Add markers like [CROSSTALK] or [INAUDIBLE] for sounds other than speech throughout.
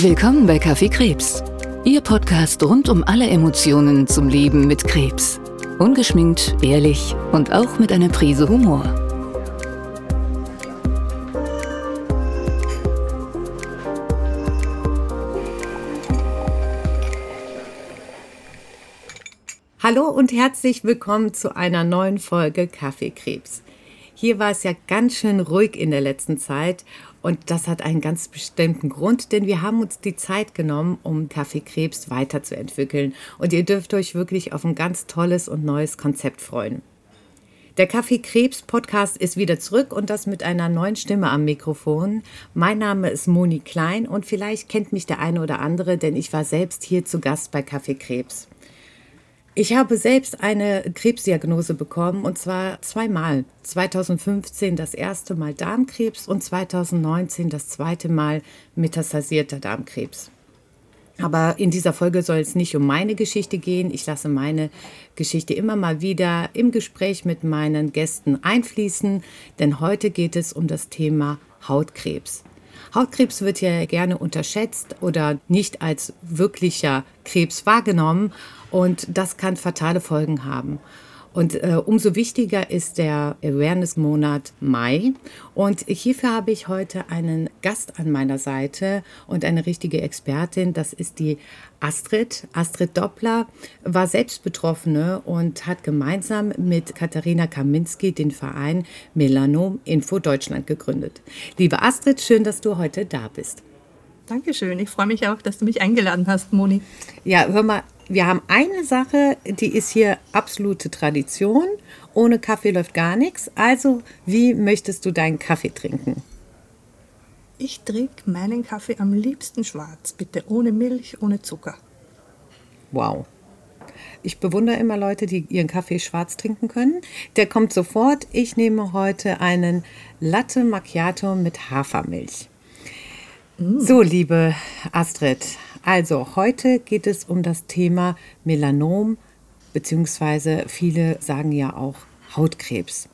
Willkommen bei Kaffee Krebs. Ihr Podcast rund um alle Emotionen zum Leben mit Krebs. Ungeschminkt, ehrlich und auch mit einer Prise Humor. Hallo und herzlich willkommen zu einer neuen Folge Kaffeekrebs. Hier war es ja ganz schön ruhig in der letzten Zeit und das hat einen ganz bestimmten Grund, denn wir haben uns die Zeit genommen, um Kaffeekrebs weiterzuentwickeln. Und ihr dürft euch wirklich auf ein ganz tolles und neues Konzept freuen. Der Kaffeekrebs-Podcast ist wieder zurück und das mit einer neuen Stimme am Mikrofon. Mein Name ist Moni Klein und vielleicht kennt mich der eine oder andere, denn ich war selbst hier zu Gast bei Kaffeekrebs. Ich habe selbst eine Krebsdiagnose bekommen und zwar zweimal. 2015 das erste Mal Darmkrebs und 2019 das zweite Mal metastasierter Darmkrebs. Aber in dieser Folge soll es nicht um meine Geschichte gehen. Ich lasse meine Geschichte immer mal wieder im Gespräch mit meinen Gästen einfließen, denn heute geht es um das Thema Hautkrebs. Hautkrebs wird ja gerne unterschätzt oder nicht als wirklicher Krebs wahrgenommen und das kann fatale Folgen haben. Und äh, umso wichtiger ist der Awareness-Monat Mai. Und hierfür habe ich heute einen Gast an meiner Seite und eine richtige Expertin. Das ist die Astrid. Astrid Doppler war selbst Betroffene und hat gemeinsam mit Katharina Kaminski den Verein Melanom Info Deutschland gegründet. Liebe Astrid, schön, dass du heute da bist. Dankeschön. Ich freue mich auch, dass du mich eingeladen hast, Moni. Ja, hör mal, wir haben eine Sache, die ist hier absolute Tradition. Ohne Kaffee läuft gar nichts. Also, wie möchtest du deinen Kaffee trinken? Ich trinke meinen Kaffee am liebsten schwarz, bitte ohne Milch, ohne Zucker. Wow. Ich bewundere immer Leute, die ihren Kaffee schwarz trinken können. Der kommt sofort. Ich nehme heute einen Latte Macchiato mit Hafermilch. Mm. So, liebe Astrid, also heute geht es um das Thema Melanom, beziehungsweise viele sagen ja auch Hautkrebs.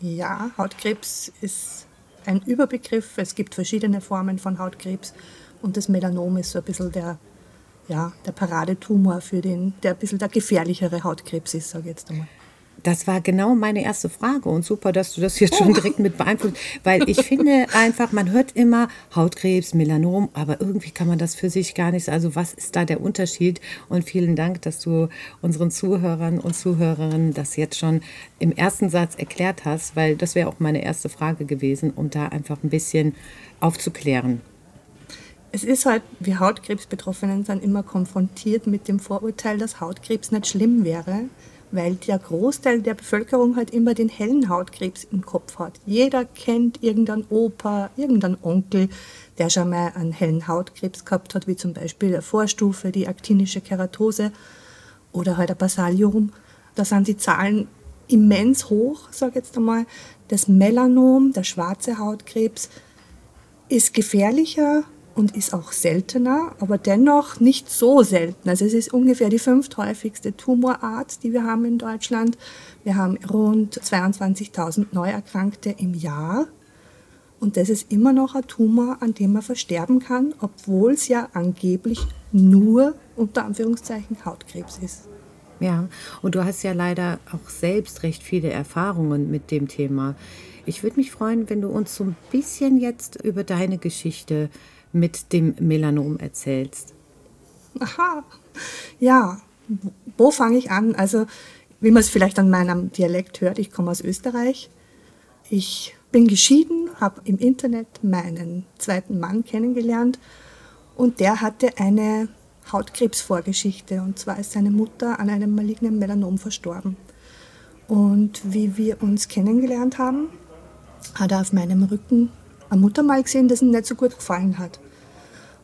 Ja, Hautkrebs ist ein Überbegriff. Es gibt verschiedene Formen von Hautkrebs und das Melanom ist so ein bisschen der, ja, der Paradetumor für den, der ein bisschen der gefährlichere Hautkrebs ist, sage ich jetzt einmal. Das war genau meine erste Frage und super, dass du das jetzt schon direkt mit beeinflusst, weil ich finde einfach, man hört immer Hautkrebs, Melanom, aber irgendwie kann man das für sich gar nicht. Also was ist da der Unterschied? Und vielen Dank, dass du unseren Zuhörern und Zuhörerinnen das jetzt schon im ersten Satz erklärt hast, weil das wäre auch meine erste Frage gewesen, um da einfach ein bisschen aufzuklären. Es ist halt, wir Hautkrebsbetroffenen sind immer konfrontiert mit dem Vorurteil, dass Hautkrebs nicht schlimm wäre weil der Großteil der Bevölkerung halt immer den hellen Hautkrebs im Kopf hat. Jeder kennt irgendeinen Opa, irgendeinen Onkel, der schon mal einen hellen Hautkrebs gehabt hat, wie zum Beispiel der Vorstufe, die aktinische Keratose oder halt ein Basalium. Da sind die Zahlen immens hoch, sage ich jetzt einmal. Das Melanom, der schwarze Hautkrebs, ist gefährlicher und ist auch seltener, aber dennoch nicht so selten. Also es ist ungefähr die fünfthäufigste Tumorart, die wir haben in Deutschland. Wir haben rund 22.000 Neuerkrankte im Jahr. Und das ist immer noch ein Tumor, an dem man versterben kann, obwohl es ja angeblich nur unter Anführungszeichen Hautkrebs ist. Ja, und du hast ja leider auch selbst recht viele Erfahrungen mit dem Thema. Ich würde mich freuen, wenn du uns so ein bisschen jetzt über deine Geschichte mit dem Melanom erzählst. Aha, ja, wo fange ich an? Also, wie man es vielleicht an meinem Dialekt hört, ich komme aus Österreich. Ich bin geschieden, habe im Internet meinen zweiten Mann kennengelernt und der hatte eine Hautkrebsvorgeschichte und zwar ist seine Mutter an einem malignen Melanom verstorben. Und wie wir uns kennengelernt haben, hat er auf meinem Rücken eine Mutter mal gesehen, das ihm nicht so gut gefallen hat.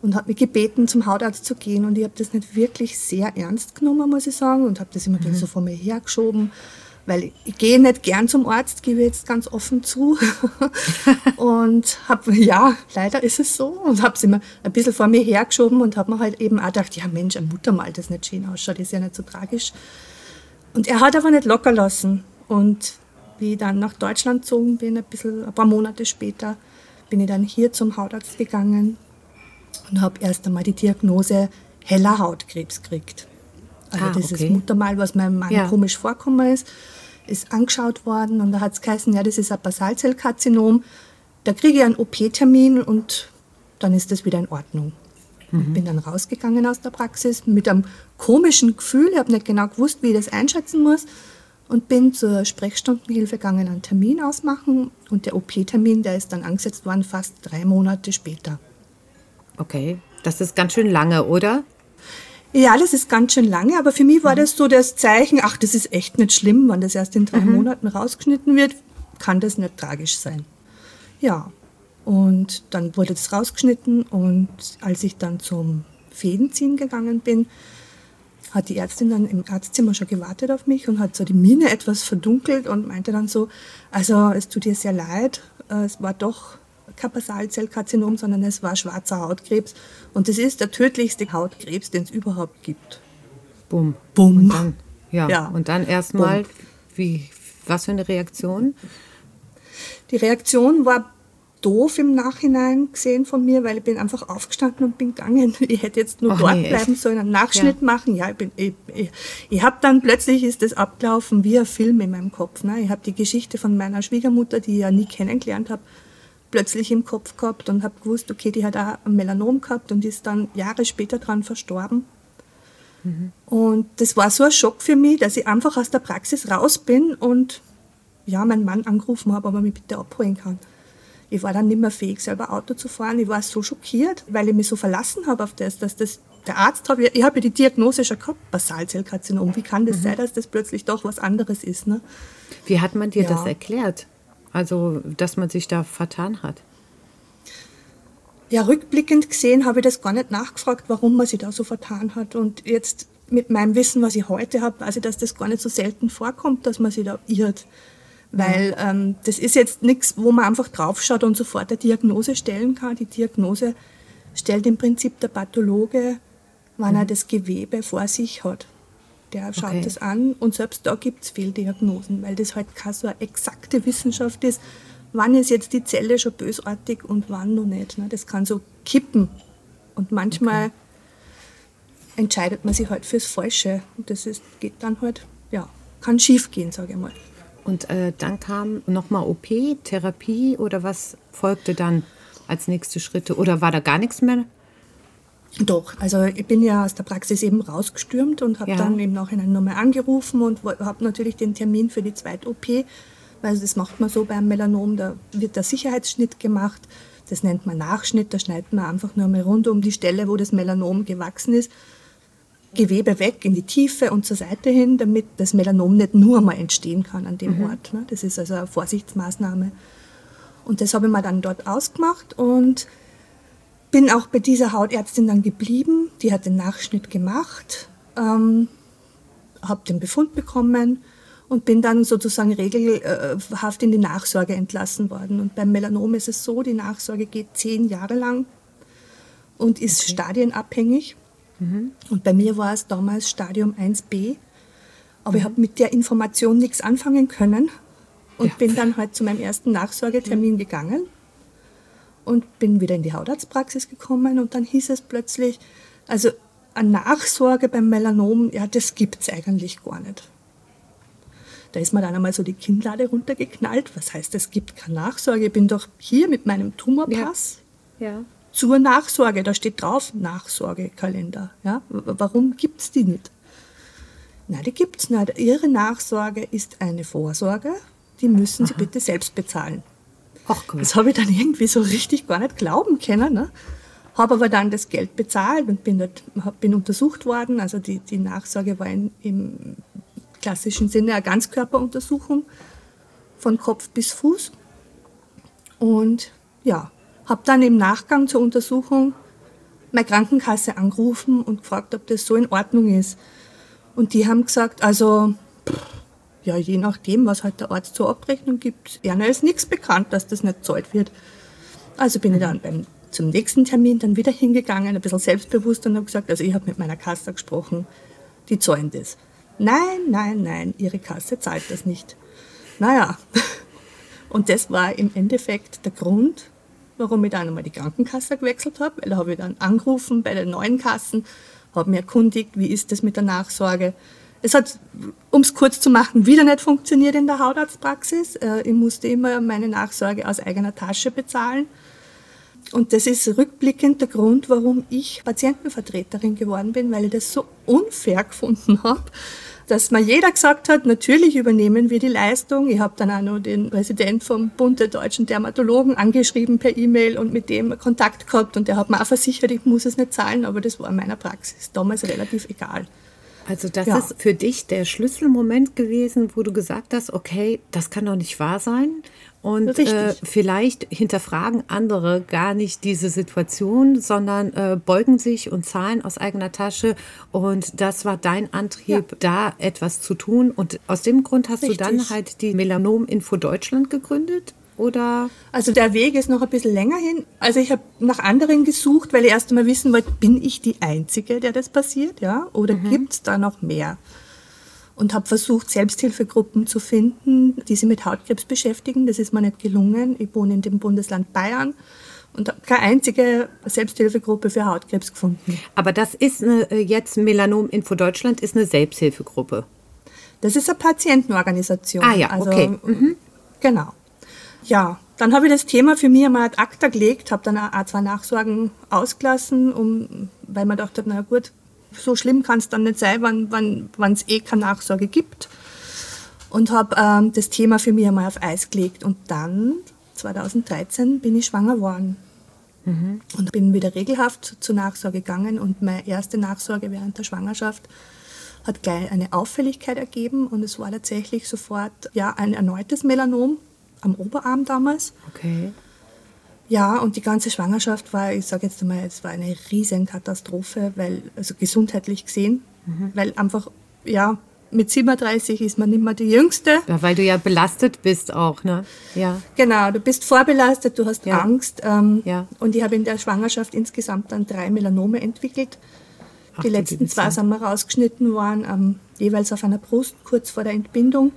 Und hat mich gebeten, zum Hautarzt zu gehen. Und ich habe das nicht wirklich sehr ernst genommen, muss ich sagen. Und habe das immer mhm. so vor mir hergeschoben. Weil ich, ich gehe nicht gern zum Arzt, gebe ich jetzt ganz offen zu. [LAUGHS] und habe, ja, leider ist es so. Und habe es immer ein bisschen vor mir hergeschoben und habe mir halt eben auch gedacht, ja Mensch, ein Muttermal, das nicht schön ausschaut, ist ja nicht so tragisch. Und er hat aber nicht locker lassen. Und wie ich dann nach Deutschland gezogen bin, ein, bisschen, ein paar Monate später, bin ich dann hier zum Hautarzt gegangen und habe erst einmal die Diagnose heller Hautkrebs gekriegt. Also Ah, dieses okay. Muttermal, was meinem Mann Ja. komisch vorkommen ist, ist angeschaut worden und da hat es geheißen, ja, das ist ein Basalzellkarzinom. Da kriege ich einen OP-Termin und dann ist das wieder in Ordnung. Und bin dann rausgegangen aus der Praxis mit einem komischen Gefühl. Ich habe nicht genau gewusst, wie ich das einschätzen muss. Und bin zur Sprechstundenhilfe gegangen, einen Termin ausmachen. Und der OP-Termin, der ist dann angesetzt worden, fast drei Monate später. Okay, das ist ganz schön lange, oder? Ja, das ist ganz schön lange, aber für mich war das so das Zeichen, ach, das ist echt nicht schlimm, wenn das erst in drei Monaten rausgeschnitten wird, kann das nicht tragisch sein. Ja, und dann wurde das rausgeschnitten und als ich dann zum Fädenziehen gegangen bin, hat die Ärztin dann im Arztzimmer schon gewartet auf mich und hat so die Miene etwas verdunkelt und meinte dann so, also es tut dir sehr leid, äh, es war doch kein Basalzellkarzinom, sondern es war schwarzer Hautkrebs und es ist der tödlichste Hautkrebs, den es überhaupt gibt. Bumm. Bumm. Und dann, ja, Ja. und dann erstmal, wie, was für eine Reaktion? Die Reaktion war doof im Nachhinein gesehen von mir, weil ich bin einfach aufgestanden und bin gegangen. [LAUGHS] Ich hätte jetzt nur Ach dort nee, echt? bleiben sollen, einen Nachschnitt Ja. machen. Ja, ich bin, ich, ich, ich habe dann plötzlich ist das abgelaufen wie ein Film in meinem Kopf. Ne? Ich habe die Geschichte von meiner Schwiegermutter, die ich ja nie kennengelernt habe, plötzlich im Kopf gehabt und habe gewusst, okay, die hat auch ein Melanom gehabt und ist dann Jahre später dran verstorben. Und das war so ein Schock für mich, dass ich einfach aus der Praxis raus bin und ja, meinen Mann angerufen habe, ob er mich bitte abholen kann. Ich war dann nicht mehr fähig, selber Auto zu fahren. Ich war so schockiert, weil ich mich so verlassen habe auf das, dass das der Arzt hat, ich habe ja die Diagnose schon gehabt, Basalzellkarzinom. Wie kann das sein, dass das plötzlich doch was anderes ist? Ne? Wie hat man dir Ja. das erklärt? Also, dass man sich da vertan hat. Ja, rückblickend gesehen habe ich das gar nicht nachgefragt, warum man sich da so vertan hat. Und jetzt mit meinem Wissen, was ich heute habe, ich, dass das gar nicht so selten vorkommt, dass man sich da irrt. Weil ähm, das ist jetzt nichts, wo man einfach draufschaut und sofort eine Diagnose stellen kann. Die Diagnose stellt im Prinzip der Pathologe, wenn er das Gewebe vor sich hat. Der schaut Okay. das an und selbst da gibt es Fehldiagnosen, weil das halt keine so eine exakte Wissenschaft ist. Wann ist jetzt die Zelle schon bösartig und wann noch nicht? Ne? Das kann so kippen. Und manchmal entscheidet man sich halt fürs Falsche. Und das ist, geht dann halt, ja, kann schief gehen, sage ich mal. Und äh, dann kam nochmal OP, Therapie oder was folgte dann als nächste Schritte? Oder war da gar nichts mehr? Doch, also ich bin ja aus der Praxis eben rausgestürmt und habe Ja. dann im Nachhinein nochmal angerufen und habe natürlich den Termin für die zweite OP, weil das macht man so beim Melanom, da wird der Sicherheitsschnitt gemacht, das nennt man Nachschnitt, da schneidet man einfach nur mal rund um die Stelle, wo das Melanom gewachsen ist, Gewebe weg in die Tiefe und zur Seite hin, damit das Melanom nicht nur mal entstehen kann an dem Ort. Ne? Das ist also eine Vorsichtsmaßnahme. Und das habe ich mir dann dort ausgemacht und bin auch bei dieser Hautärztin dann geblieben. Die hat den Nachschnitt gemacht, ähm, habe den Befund bekommen und bin dann sozusagen regelhaft in die Nachsorge entlassen worden. Und beim Melanom ist es so, die Nachsorge geht zehn Jahre lang und ist stadienabhängig. Und bei mir war es damals Stadium 1b. Aber ich habe mit der Information nichts anfangen können und Ja. bin dann halt zu meinem ersten Nachsorgetermin gegangen und bin wieder in die Hautarztpraxis gekommen und dann hieß es plötzlich, also eine Nachsorge beim Melanom, ja, das gibt es eigentlich gar nicht. Da ist mir dann einmal so die Kinnlade runtergeknallt. Was heißt, es gibt keine Nachsorge? Ich bin doch hier mit meinem Tumorpass Ja. Zur Nachsorge. Da steht drauf Nachsorgekalender. Ja? Warum gibt es die nicht? Nein, die gibt es nicht. Ihre Nachsorge ist eine Vorsorge. Die müssen Sie bitte selbst bezahlen. Ach Gott. Das habe ich dann irgendwie so richtig gar nicht glauben können. Ne? Habe aber dann das Geld bezahlt und bin, dort, bin untersucht worden. Also die, die Nachsorge war in, im klassischen Sinne eine Ganzkörperuntersuchung von Kopf bis Fuß. Und ja, habe dann im Nachgang zur Untersuchung meine Krankenkasse angerufen und gefragt, ob das so in Ordnung ist. Und die haben gesagt, also ja, je nachdem, was halt der Arzt zur Abrechnung gibt, gerne ist nichts bekannt, dass das nicht zahlt wird. Also bin ich dann beim, zum nächsten Termin dann wieder hingegangen, ein bisschen selbstbewusst und habe gesagt, also ich habe mit meiner Kasse gesprochen, die zahlen das. Nein, nein, nein, ihre Kasse zahlt das nicht. Naja, [LAUGHS] und das war im Endeffekt der Grund, warum ich dann einmal die Krankenkasse gewechselt habe, weil da habe ich dann angerufen bei den neuen Kassen, habe mich erkundigt, wie ist das mit der Nachsorge. Es hat, um es kurz zu machen, wieder nicht funktioniert in der Hautarztpraxis. Äh, ich musste immer meine Nachsorge aus eigener Tasche bezahlen. Und das ist rückblickend der Grund, warum ich Patientenvertreterin geworden bin, weil ich das so unfair gefunden habe, dass mir jeder gesagt hat, natürlich übernehmen wir die Leistung. Ich habe dann auch noch den Präsident vom Bund der deutschen Dermatologen angeschrieben per E-Mail und mit dem Kontakt gehabt und der hat mir auch versichert, ich muss es nicht zahlen, aber das war in meiner Praxis damals relativ egal. Also das ja. ist für dich der Schlüsselmoment gewesen, wo du gesagt hast, okay, das kann doch nicht wahr sein. Und äh, vielleicht hinterfragen andere gar nicht diese Situation, sondern äh, beugen sich und zahlen aus eigener Tasche. Und das war dein Antrieb, ja. da etwas zu tun. Und aus dem Grund hast Richtig. du dann halt die Melanom Info Deutschland gegründet? Oder? Also der Weg ist noch ein bisschen länger hin. Also ich habe nach anderen gesucht, weil ich erst einmal wissen wollte, bin ich die Einzige, der das passiert, ja? Oder mhm. gibt es da noch mehr? Und habe versucht, Selbsthilfegruppen zu finden, die sich mit Hautkrebs beschäftigen. Das ist mir nicht gelungen. Ich wohne in dem Bundesland Bayern und habe keine einzige Selbsthilfegruppe für Hautkrebs gefunden. Aber das ist eine, äh, jetzt Melanom Info Deutschland ist eine Selbsthilfegruppe. Das ist eine Patientenorganisation. Ah ja, also, okay. Mhm. Genau ja, dann habe ich das Thema für mich einmal ad acta gelegt, habe dann auch zwei Nachsorgen ausgelassen, um, weil man dachte, na gut, so schlimm kann es dann nicht sein, wenn es eh keine Nachsorge gibt. Und habe ähm, das Thema für mich einmal auf Eis gelegt. Und dann, 2013, bin ich schwanger geworden. Mhm. Und bin wieder regelhaft zur Nachsorge gegangen. Und meine erste Nachsorge während der Schwangerschaft hat gleich eine Auffälligkeit ergeben. Und es war tatsächlich sofort ja, ein erneutes Melanom am Oberarm damals. Okay. Ja, und die ganze Schwangerschaft war, ich sage jetzt einmal, es war eine riesen Katastrophe, weil, also gesundheitlich gesehen, mhm. weil einfach, ja, mit 37 ist man nicht mehr die Jüngste. Ja, weil du ja belastet bist auch, ne? Ja. Genau, du bist vorbelastet, du hast ja. Angst. Ähm, ja. Und ich habe in der Schwangerschaft insgesamt dann drei Melanome entwickelt. Ach, die letzten zwei sind wir rausgeschnitten worden, ähm, jeweils auf einer Brust, kurz vor der Entbindung.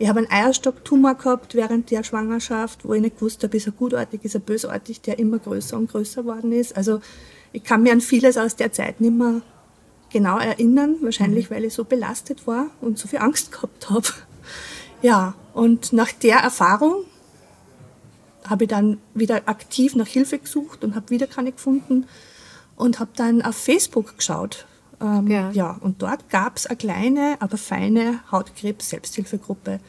Ich habe einen Eierstocktumor gehabt während der Schwangerschaft, wo ich nicht gewusst habe, ist er gutartig, ist er bösartig, der immer größer und größer geworden ist. Also ich kann mir an vieles aus der Zeit nicht mehr genau erinnern, wahrscheinlich mhm. weil ich so belastet war und so viel Angst gehabt habe. Ja, und nach der Erfahrung habe ich dann wieder aktiv nach Hilfe gesucht und habe wieder keine gefunden und habe dann auf Facebook geschaut, ähm, ja. ja. Und dort gab es eine kleine, aber feine Hautkrebs-Selbsthilfegruppe.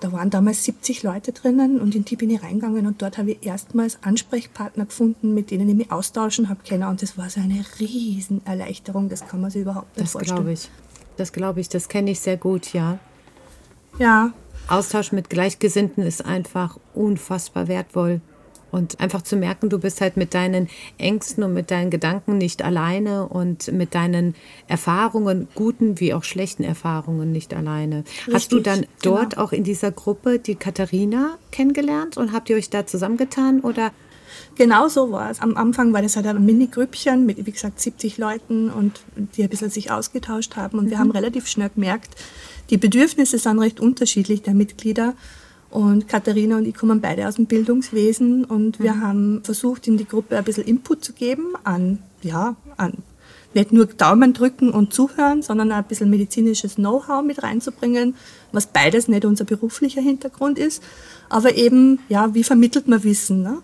Da waren damals 70 Leute drinnen und in die bin ich reingegangen und dort habe ich erstmals Ansprechpartner gefunden, mit denen ich mich austauschen habe können. Und das war so eine Riesenerleichterung, das kann man sich überhaupt nicht das vorstellen. Das glaube ich. Das glaube ich, das kenne ich sehr gut, ja. Ja. Austausch mit Gleichgesinnten ist einfach unfassbar wertvoll. Und einfach zu merken, du bist halt mit deinen Ängsten und mit deinen Gedanken nicht alleine und mit deinen Erfahrungen, guten wie auch schlechten Erfahrungen nicht alleine. Richtig, Hast du dann dort genau. auch in dieser Gruppe die Katharina kennengelernt und habt ihr euch da zusammengetan oder? Genau so war es. Am Anfang war das halt ein Mini-Grüppchen mit, wie gesagt, 70 Leuten und die ein bisschen sich ausgetauscht haben. Und mhm. wir haben relativ schnell gemerkt, die Bedürfnisse sind recht unterschiedlich der Mitglieder. Und Katharina und ich kommen beide aus dem Bildungswesen und wir mhm. haben versucht, in die Gruppe ein bisschen Input zu geben an, ja, an nicht nur Daumen drücken und zuhören, sondern auch ein bisschen medizinisches Know-how mit reinzubringen, was beides nicht unser beruflicher Hintergrund ist. Aber eben, ja, wie vermittelt man Wissen? Ne?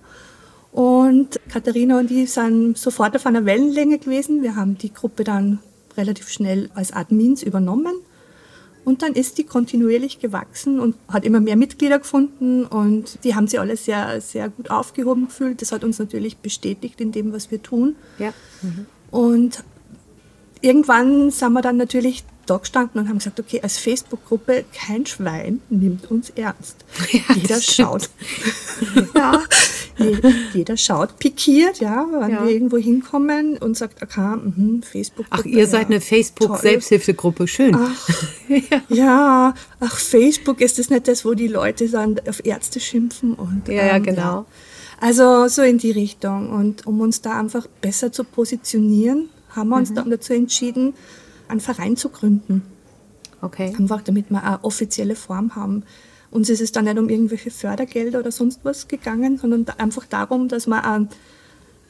Und Katharina und ich sind sofort auf einer Wellenlänge gewesen. Wir haben die Gruppe dann relativ schnell als Admins übernommen und dann ist die kontinuierlich gewachsen und hat immer mehr Mitglieder gefunden und die haben sich alle sehr, sehr gut aufgehoben gefühlt. Das hat uns natürlich bestätigt in dem, was wir tun. Ja. Mhm. Und irgendwann sind wir dann natürlich da gestanden und haben gesagt, okay, als Facebook-Gruppe, kein Schwein nimmt uns ernst. [LAUGHS] Ja, jeder schaut. [LAUGHS] ja, jeder schaut pikiert, ja, wenn ja. wir irgendwo hinkommen und sagt, okay, mh, Facebook. Ach, ihr seid eine Facebook-Selbsthilfegruppe, schön. Ach, [LAUGHS] ja. ja. ach, Facebook ist das nicht das, wo die Leute dann auf Ärzte schimpfen und. Ja, ähm, ja genau. Also so in die Richtung. Und um uns da einfach besser zu positionieren, haben wir uns mhm. dann dazu entschieden, einen Verein zu gründen. Okay. Einfach damit wir eine offizielle Form haben. Uns ist es dann nicht um irgendwelche Fördergelder oder sonst was gegangen, sondern einfach darum, dass wir einen,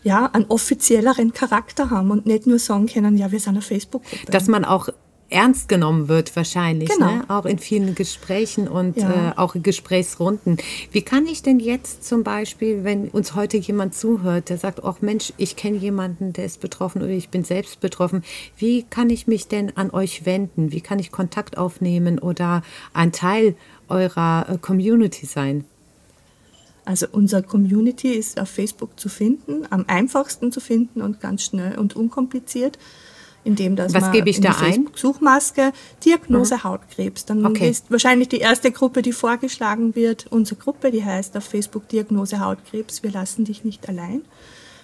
ja, einen offizielleren Charakter haben und nicht nur sagen können, ja, wir sind eine Facebook-Gruppe. Dass man auch ernst genommen wird wahrscheinlich, Genau. ne? auch in vielen Gesprächen und Ja. äh, auch in Gesprächsrunden. Wie kann ich denn jetzt zum Beispiel, wenn uns heute jemand zuhört, der sagt, ach Mensch, ich kenne jemanden, der ist betroffen oder ich bin selbst betroffen, wie kann ich mich denn an euch wenden? Wie kann ich Kontakt aufnehmen oder ein Teil eurer äh, Community sein? Also unsere Community ist auf Facebook zu finden, am einfachsten zu finden und ganz schnell und unkompliziert, indem dass Was man gebe ich da ein? Facebook-Suchmaske Diagnose Hautkrebs. Dann Okay. ist wahrscheinlich die erste Gruppe, die vorgeschlagen wird, unsere Gruppe, die heißt auf Facebook Diagnose Hautkrebs. Wir lassen dich nicht allein.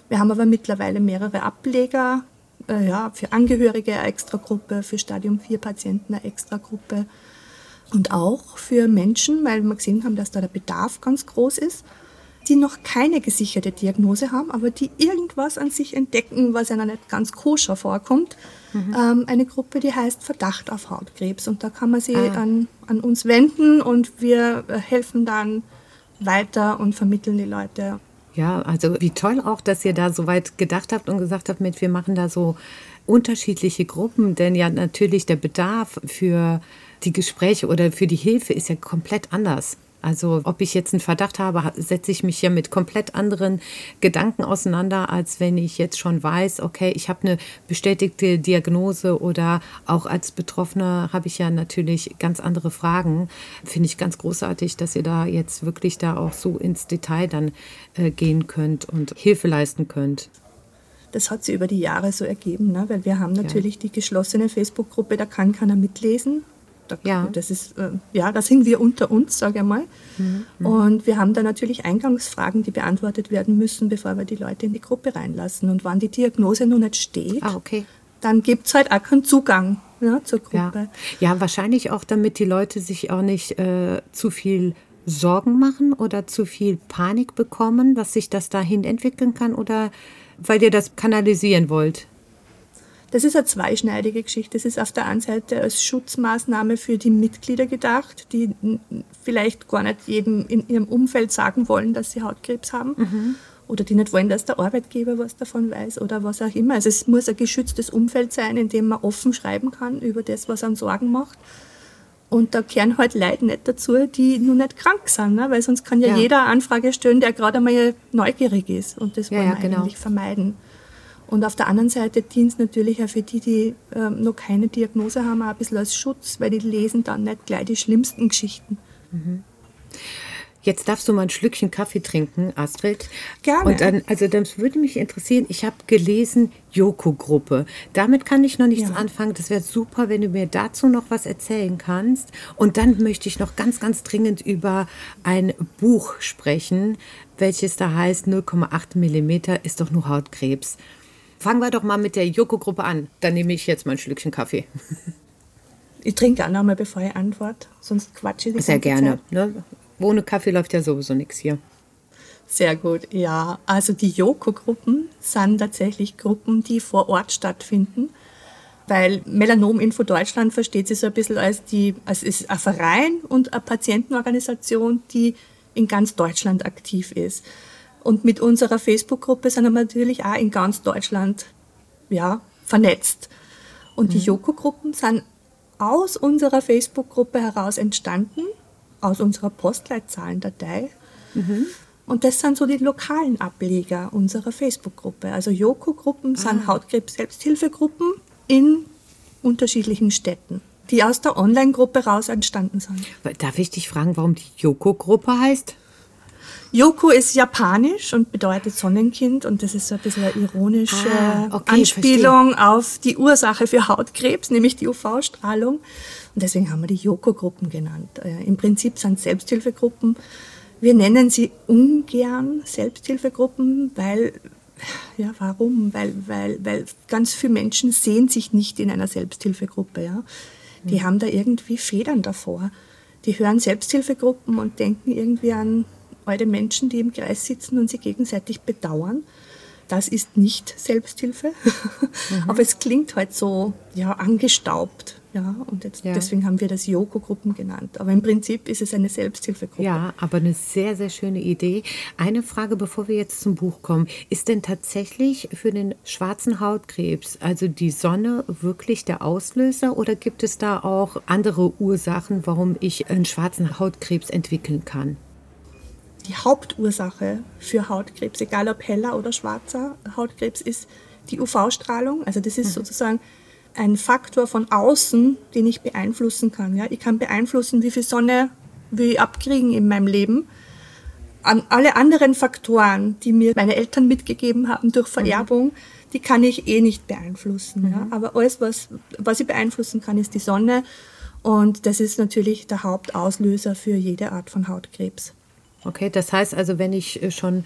Wir haben aber mittlerweile mehrere Ableger, äh, ja, für Angehörige eine extra Gruppe, für Stadium 4 Patienten eine extra Gruppe. Und auch für Menschen, weil wir gesehen haben, dass da der Bedarf ganz groß ist, die noch keine gesicherte Diagnose haben, aber die irgendwas an sich entdecken, was ihnen nicht ganz koscher vorkommt. Ähm, eine Gruppe, die heißt Verdacht auf Hautkrebs. Und da kann man sich an, an uns wenden und wir äh, helfen dann weiter und vermitteln die Leute. Ja, also wie toll auch, dass ihr da so weit gedacht habt und gesagt habt, mit wir machen da so unterschiedliche Gruppen, denn ja natürlich der Bedarf für die Gespräche oder für die Hilfe ist ja komplett anders. Also ob ich jetzt einen Verdacht habe, ha- setze ich mich ja mit komplett anderen Gedanken auseinander, als wenn ich jetzt schon weiß, okay, ich habe eine bestätigte Diagnose oder auch als Betroffener habe ich ja natürlich ganz andere Fragen. Finde ich ganz großartig, dass ihr da jetzt wirklich da auch so ins Detail dann äh, gehen könnt und Hilfe leisten könnt. Das hat sich über die Jahre so ergeben, ne? weil wir haben natürlich die geschlossene Facebook-Gruppe, da kann keiner mitlesen. Da, Ja. Das ist, äh, ja, da sind wir unter uns, sage ich mal. Und wir haben da natürlich Eingangsfragen, die beantwortet werden müssen, bevor wir die Leute in die Gruppe reinlassen. Und wenn die Diagnose noch nicht steht, Ah, okay. dann gibt es halt auch keinen Zugang ja, zur Ja. Gruppe. ja, wahrscheinlich auch, damit die Leute sich auch nicht äh, zu viel Sorgen machen oder zu viel Panik bekommen, dass sich das dahin entwickeln kann oder weil ihr das kanalisieren wollt. Das ist eine zweischneidige Geschichte. Das ist auf der einen Seite als Schutzmaßnahme für die Mitglieder gedacht, die vielleicht gar nicht jedem in ihrem Umfeld sagen wollen, dass sie Hautkrebs haben. Oder die nicht wollen, dass der Arbeitgeber was davon weiß oder was auch immer. Also es muss ein geschütztes Umfeld sein, in dem man offen schreiben kann über das, was einem Sorgen macht. Und da kehren halt Leute nicht dazu, die nur nicht krank sind, ne? weil sonst kann ja, Ja. jeder Anfrage stellen, der gerade einmal neugierig ist. Und das Ja, wollen ja, wir genau. eigentlich vermeiden. Und auf der anderen Seite dient es natürlich auch für die, die ähm, noch keine Diagnose haben, auch ein bisschen als Schutz, weil die lesen dann nicht gleich die schlimmsten Geschichten. Jetzt darfst du mal ein Schlückchen Kaffee trinken, Astrid. Gerne. Und dann, also das würde mich interessieren, ich habe gelesen, Joko-Gruppe. Damit kann ich noch nichts Ja. anfangen. Das wäre super, wenn du mir dazu noch was erzählen kannst. Und dann möchte ich noch ganz, ganz dringend über ein Buch sprechen, welches da heißt 0,8 Millimeter ist doch nur Hautkrebs. Fangen wir doch mal mit der Joko-Gruppe an. Dann nehme ich jetzt mal ein Schlückchen Kaffee. Ich trinke auch noch mal, bevor ich antworte, sonst quatsche ich Sehr gerne. Ne? Ohne Kaffee läuft ja sowieso nichts hier. Sehr gut, ja. Also die Joko-Gruppen sind tatsächlich Gruppen, die vor Ort stattfinden. Weil Melanom Info Deutschland versteht sich so ein bisschen als die, als ist ein Verein und eine Patientenorganisation, die in ganz Deutschland aktiv ist. Und mit unserer Facebook-Gruppe sind wir natürlich auch in ganz Deutschland ja, vernetzt. Und die Joko-Gruppen sind aus unserer Facebook-Gruppe heraus entstanden, aus unserer Postleitzahlendatei. Und das sind so die lokalen Ableger unserer Facebook-Gruppe. Also Joko-Gruppen sind Hautkrebs-Selbsthilfegruppen in unterschiedlichen Städten, die aus der Online-Gruppe raus entstanden sind. Darf ich dich fragen, warum die Joko-Gruppe heißt? Yoko ist japanisch und bedeutet Sonnenkind und das ist so ein bisschen eine ironische Ah, okay, Anspielung auf die Ursache für Hautkrebs, nämlich die UV-Strahlung. Und deswegen haben wir die Yoko-Gruppen genannt. Äh, Im Prinzip sind es Selbsthilfegruppen. Wir nennen sie ungern Selbsthilfegruppen, weil, ja, warum? Weil, weil, weil ganz viele Menschen sehen sich nicht in einer Selbsthilfegruppe. Ja? Die haben da irgendwie Federn davor. Die hören Selbsthilfegruppen und denken irgendwie an alte Menschen, die im Kreis sitzen und sie gegenseitig bedauern. Das ist nicht Selbsthilfe, [LAUGHS] aber es klingt halt so ja, angestaubt. Ja, und jetzt, ja. deswegen haben wir das Yoko-Gruppen genannt. Aber im Prinzip ist es eine Selbsthilfegruppe. Ja, aber eine sehr, sehr schöne Idee. Eine Frage, bevor wir jetzt zum Buch kommen. Ist denn tatsächlich für den schwarzen Hautkrebs, also die Sonne, wirklich der Auslöser oder gibt es da auch andere Ursachen, warum ich einen schwarzen Hautkrebs entwickeln kann? Die Hauptursache für Hautkrebs, egal ob heller oder schwarzer Hautkrebs, ist die UV-Strahlung. Also das ist mhm. sozusagen ein Faktor von außen, den ich beeinflussen kann. Ja? Ich kann beeinflussen, wie viel Sonne will ich abkriegen in meinem Leben. An alle anderen Faktoren, die mir meine Eltern mitgegeben haben durch Vererbung, mhm. die kann ich eh nicht beeinflussen. Mhm. Ja? Aber alles, was, was ich beeinflussen kann, ist die Sonne. Und das ist natürlich der Hauptauslöser für jede Art von Hautkrebs. Okay, das heißt also, wenn ich äh, schon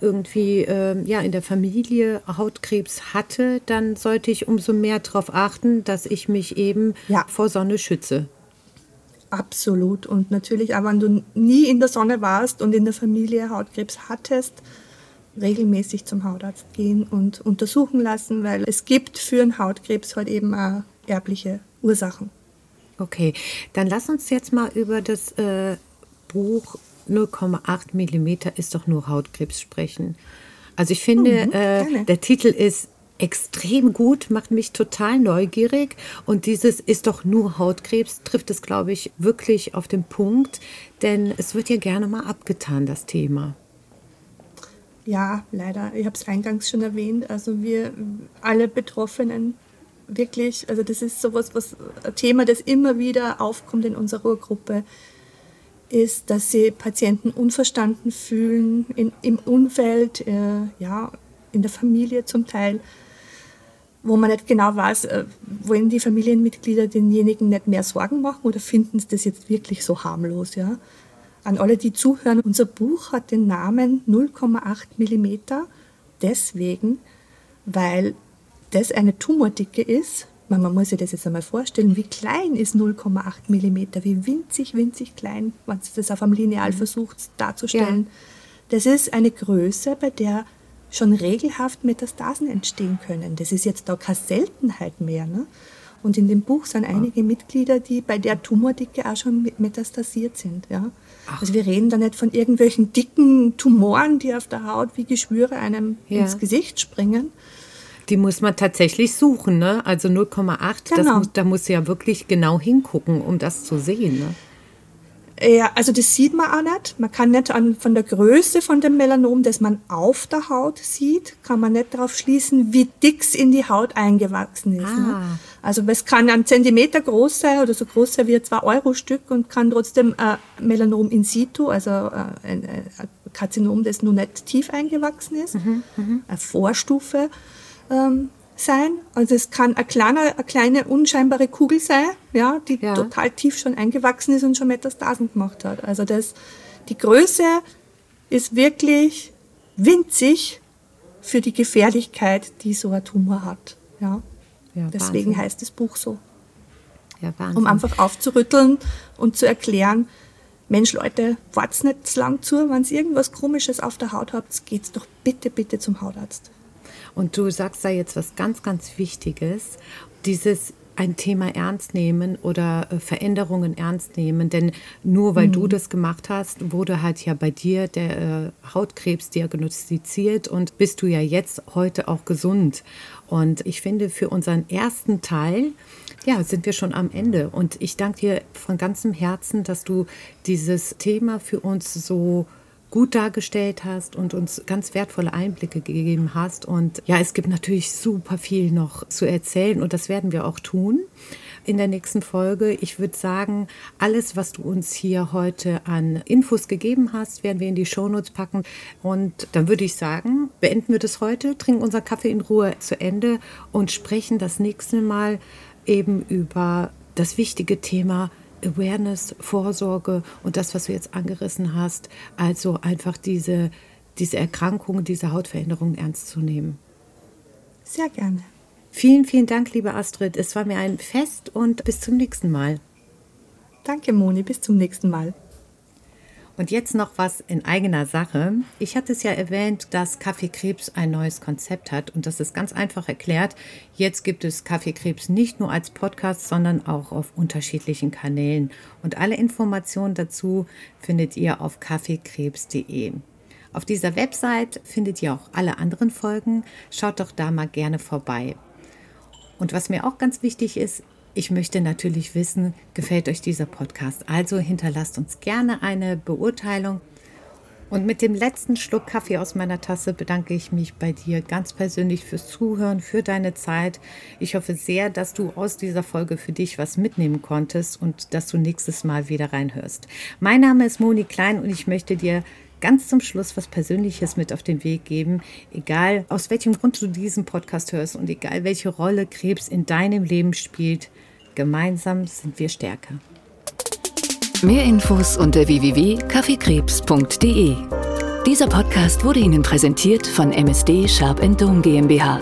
irgendwie äh, ja, in der Familie Hautkrebs hatte, dann sollte ich umso mehr darauf achten, dass ich mich eben ja. vor Sonne schütze. Absolut. Und natürlich, auch wenn du nie in der Sonne warst und in der Familie Hautkrebs hattest, regelmäßig zum Hautarzt gehen und untersuchen lassen, weil es gibt für einen Hautkrebs halt eben auch erbliche Ursachen. Okay, dann lass uns jetzt mal über das äh, Buch 0,8 Millimeter ist doch nur Hautkrebs sprechen. Also ich finde, mhm, äh, der Titel ist extrem gut, macht mich total neugierig. Und dieses ist doch nur Hautkrebs, trifft es, glaube ich, wirklich auf den Punkt. Denn es wird ja gerne mal abgetan, das Thema. Ja, leider. Ich habe es eingangs schon erwähnt. Also wir alle Betroffenen wirklich, also das ist sowas, was ein Thema, das immer wieder aufkommt in unserer Gruppe ist, dass sie Patienten unverstanden fühlen in, im Umfeld, äh, ja, in der Familie zum Teil, wo man nicht genau weiß, äh, wollen die Familienmitglieder denjenigen nicht mehr Sorgen machen oder finden sie das jetzt wirklich so harmlos. Ja? An alle, die zuhören, unser Buch hat den Namen 0,8 mm deswegen, weil das eine Tumordicke ist, man muss sich das jetzt einmal vorstellen, wie klein ist 0,8 mm, wie winzig, winzig klein, wenn man das auf einem Lineal mhm. versucht darzustellen. Ja. Das ist eine Größe, bei der schon regelhaft Metastasen entstehen können. Das ist jetzt da keine Seltenheit mehr. Ne? Und in dem Buch sind einige Mitglieder, die bei der Tumordicke auch schon metastasiert sind. Ja? Also wir reden da nicht von irgendwelchen dicken Tumoren, die auf der Haut wie Geschwüre einem ja. ins Gesicht springen, die muss man tatsächlich suchen, ne? Also 0,8, genau. da muss ja wirklich genau hingucken, um das zu sehen. Ne? Ja, also das sieht man auch nicht. Man kann nicht an, von der Größe von dem Melanom, das man auf der Haut sieht, kann man nicht darauf schließen, wie dick es in die Haut eingewachsen ist. Ne? Ah. Ne? Also es kann ein Zentimeter groß sein oder so groß sein wie ein 2-Euro-Stück und kann trotzdem äh, Melanom in situ, also äh, ein, ein Karzinom, das nur nicht tief eingewachsen ist, mhm, mhm. eine Vorstufe ähm, sein. Also es kann eine kleine, eine kleine unscheinbare Kugel sein, ja, die ja. total tief schon eingewachsen ist und schon Metastasen gemacht hat. Also das, die Größe ist wirklich winzig für die Gefährlichkeit, die so ein Tumor hat. Ja. ja Deswegen Wahnsinn. heißt das Buch so. Ja, um einfach aufzurütteln und zu erklären, Mensch, Leute, wart's nicht zu lang zu, wenn ihr irgendwas Komisches auf der Haut habt, geht's doch bitte, bitte zum Hautarzt. Und du sagst da jetzt was ganz, ganz Wichtiges. Dieses ein Thema ernst nehmen oder äh, Veränderungen ernst nehmen. Denn nur weil mhm. du das gemacht hast, wurde halt ja bei dir der äh, Hautkrebs diagnostiziert und bist du ja jetzt heute auch gesund. Und ich finde, für unseren ersten Teil, ja, sind wir schon am Ende. Und ich danke dir von ganzem Herzen, dass du dieses Thema für uns so gut dargestellt hast und uns ganz wertvolle Einblicke gegeben hast. Und ja, es gibt natürlich super viel noch zu erzählen und das werden wir auch tun in der nächsten Folge. Ich würde sagen, alles, was du uns hier heute an Infos gegeben hast, werden wir in die Shownotes packen. Und dann würde ich sagen, beenden wir das heute, trinken unser Kaffee in Ruhe zu Ende und sprechen das nächste Mal eben über das wichtige Thema Awareness, Vorsorge und das, was du jetzt angerissen hast, also einfach diese, diese Erkrankung, diese Hautveränderung ernst zu nehmen. Sehr gerne. Vielen, vielen Dank, liebe Astrid. Es war mir ein Fest und bis zum nächsten Mal. Danke, Moni. Bis zum nächsten Mal. Und jetzt noch was in eigener Sache. Ich hatte es ja erwähnt, dass Kaffeekrebs ein neues Konzept hat und das ist ganz einfach erklärt. Jetzt gibt es Kaffeekrebs nicht nur als Podcast, sondern auch auf unterschiedlichen Kanälen. Und alle Informationen dazu findet ihr auf kaffeekrebs.de. Auf dieser Website findet ihr auch alle anderen Folgen. Schaut doch da mal gerne vorbei. Und was mir auch ganz wichtig ist, ich möchte natürlich wissen, gefällt euch dieser Podcast? Also hinterlasst uns gerne eine Beurteilung. Und mit dem letzten Schluck Kaffee aus meiner Tasse bedanke ich mich bei dir ganz persönlich fürs Zuhören, für deine Zeit. Ich hoffe sehr, dass du aus dieser Folge für dich was mitnehmen konntest und dass du nächstes Mal wieder reinhörst. Mein Name ist Moni Klein und ich möchte dir ganz zum Schluss was Persönliches mit auf den Weg geben. Egal aus welchem Grund du diesen Podcast hörst und egal welche Rolle Krebs in deinem Leben spielt, gemeinsam sind wir stärker. Mehr Infos unter www.kaffeekrebs.de. Dieser Podcast wurde Ihnen präsentiert von MSD Sharp Dome GmbH